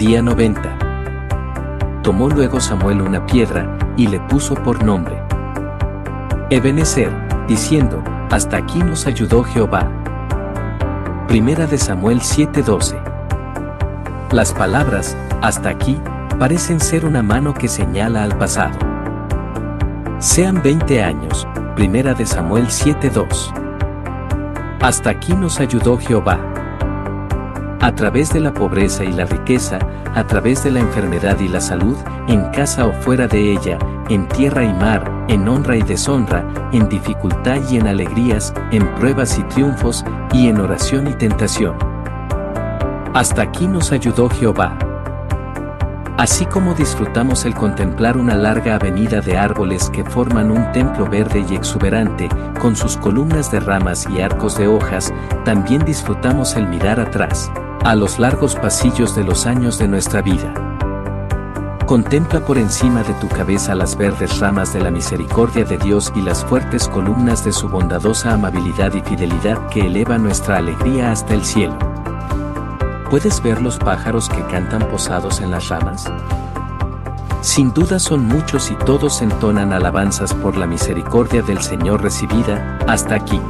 Día 90. Tomó luego Samuel una piedra, y le puso por nombre. Ebenezer, diciendo, Hasta aquí nos ayudó Jehová. Primera de Samuel 7:12. Las palabras, hasta aquí, parecen ser una mano que señala al pasado. Sean 20 años, Primera de Samuel 7:2. Hasta aquí nos ayudó Jehová. A través de la pobreza y la riqueza, a través de la enfermedad y la salud, en casa o fuera de ella, en tierra y mar, en honra y deshonra, en dificultad y en alegrías, en pruebas y triunfos, y en oración y tentación. Hasta aquí nos ayudó Jehová. Así como disfrutamos el contemplar una larga avenida de árboles que forman un templo verde y exuberante, con sus columnas de ramas y arcos de hojas, también disfrutamos el mirar atrás, a los largos pasillos de los años de nuestra vida. Contempla por encima de tu cabeza las verdes ramas de la misericordia de Dios y las fuertes columnas de su bondadosa amabilidad y fidelidad que eleva nuestra alegría hasta el cielo. ¿Puedes ver los pájaros que cantan posados en las ramas? Sin duda son muchos y todos entonan alabanzas por la misericordia del Señor recibida, hasta aquí.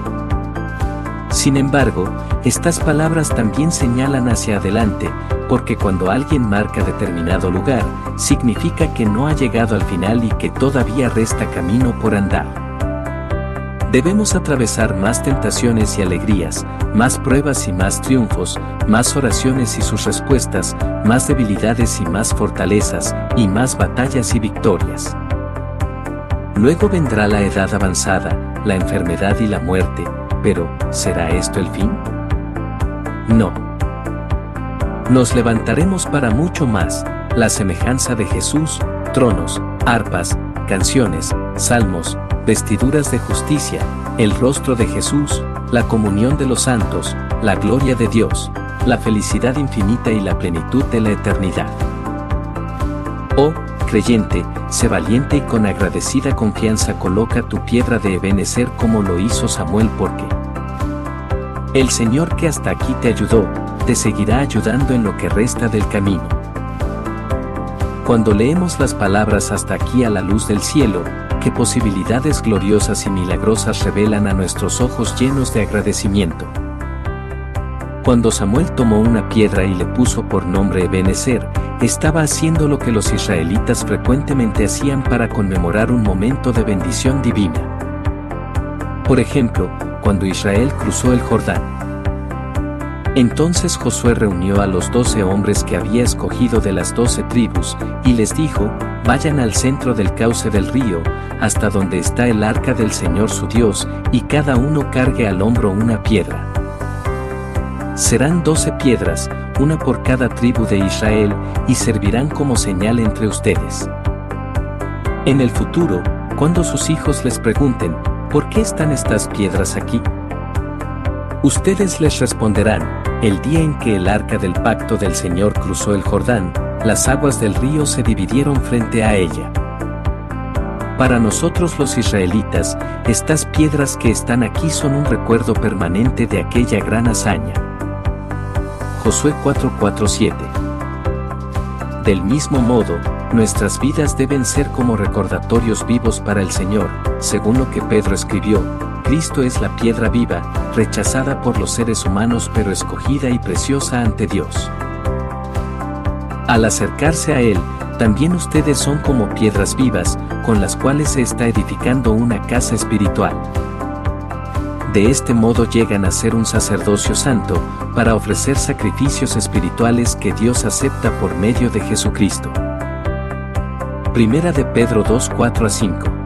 Sin embargo, estas palabras también señalan hacia adelante, porque cuando alguien marca determinado lugar, significa que no ha llegado al final y que todavía resta camino por andar. Debemos atravesar más tentaciones y alegrías, más pruebas y más triunfos, más oraciones y sus respuestas, más debilidades y más fortalezas, y más batallas y victorias. Luego vendrá la edad avanzada, la enfermedad y la muerte, pero ¿será esto el fin? No. Nos levantaremos para mucho más, la semejanza de Jesús, tronos, arpas, canciones, salmos, vestiduras de justicia, el rostro de Jesús, la comunión de los santos, la gloria de Dios, la felicidad infinita y la plenitud de la eternidad. Oh, creyente, sé valiente y con agradecida confianza coloca tu piedra de Ebenecer como lo hizo Samuel porque el Señor que hasta aquí te ayudó, te seguirá ayudando en lo que resta del camino. Cuando leemos las palabras hasta aquí a la luz del cielo, qué posibilidades gloriosas y milagrosas revelan a nuestros ojos llenos de agradecimiento. Cuando Samuel tomó una piedra y le puso por nombre Ebenezer, estaba haciendo lo que los israelitas frecuentemente hacían para conmemorar un momento de bendición divina. Por ejemplo, cuando Israel cruzó el Jordán. Entonces Josué reunió a los doce hombres que había escogido de las doce tribus, y les dijo, Vayan al centro del cauce del río, hasta donde está el arca del Señor su Dios, y cada uno cargue al hombro una piedra. Serán doce piedras, una por cada tribu de Israel, y servirán como señal entre ustedes. En el futuro, cuando sus hijos les pregunten, ¿por qué están estas piedras aquí? Ustedes les responderán, el día en que el arca del pacto del Señor cruzó el Jordán, las aguas del río se dividieron frente a ella. Para nosotros los israelitas, estas piedras que están aquí son un recuerdo permanente de aquella gran hazaña. Josué 4:47 Del mismo modo, nuestras vidas deben ser como recordatorios vivos para el Señor, según lo que Pedro escribió, Cristo es la piedra viva, rechazada por los seres humanos pero escogida y preciosa ante Dios. Al acercarse a Él, también ustedes son como piedras vivas, con las cuales se está edificando una casa espiritual. De este modo llegan a ser un sacerdocio santo, para ofrecer sacrificios espirituales que Dios acepta por medio de Jesucristo. Primera de Pedro 2, 4 a 5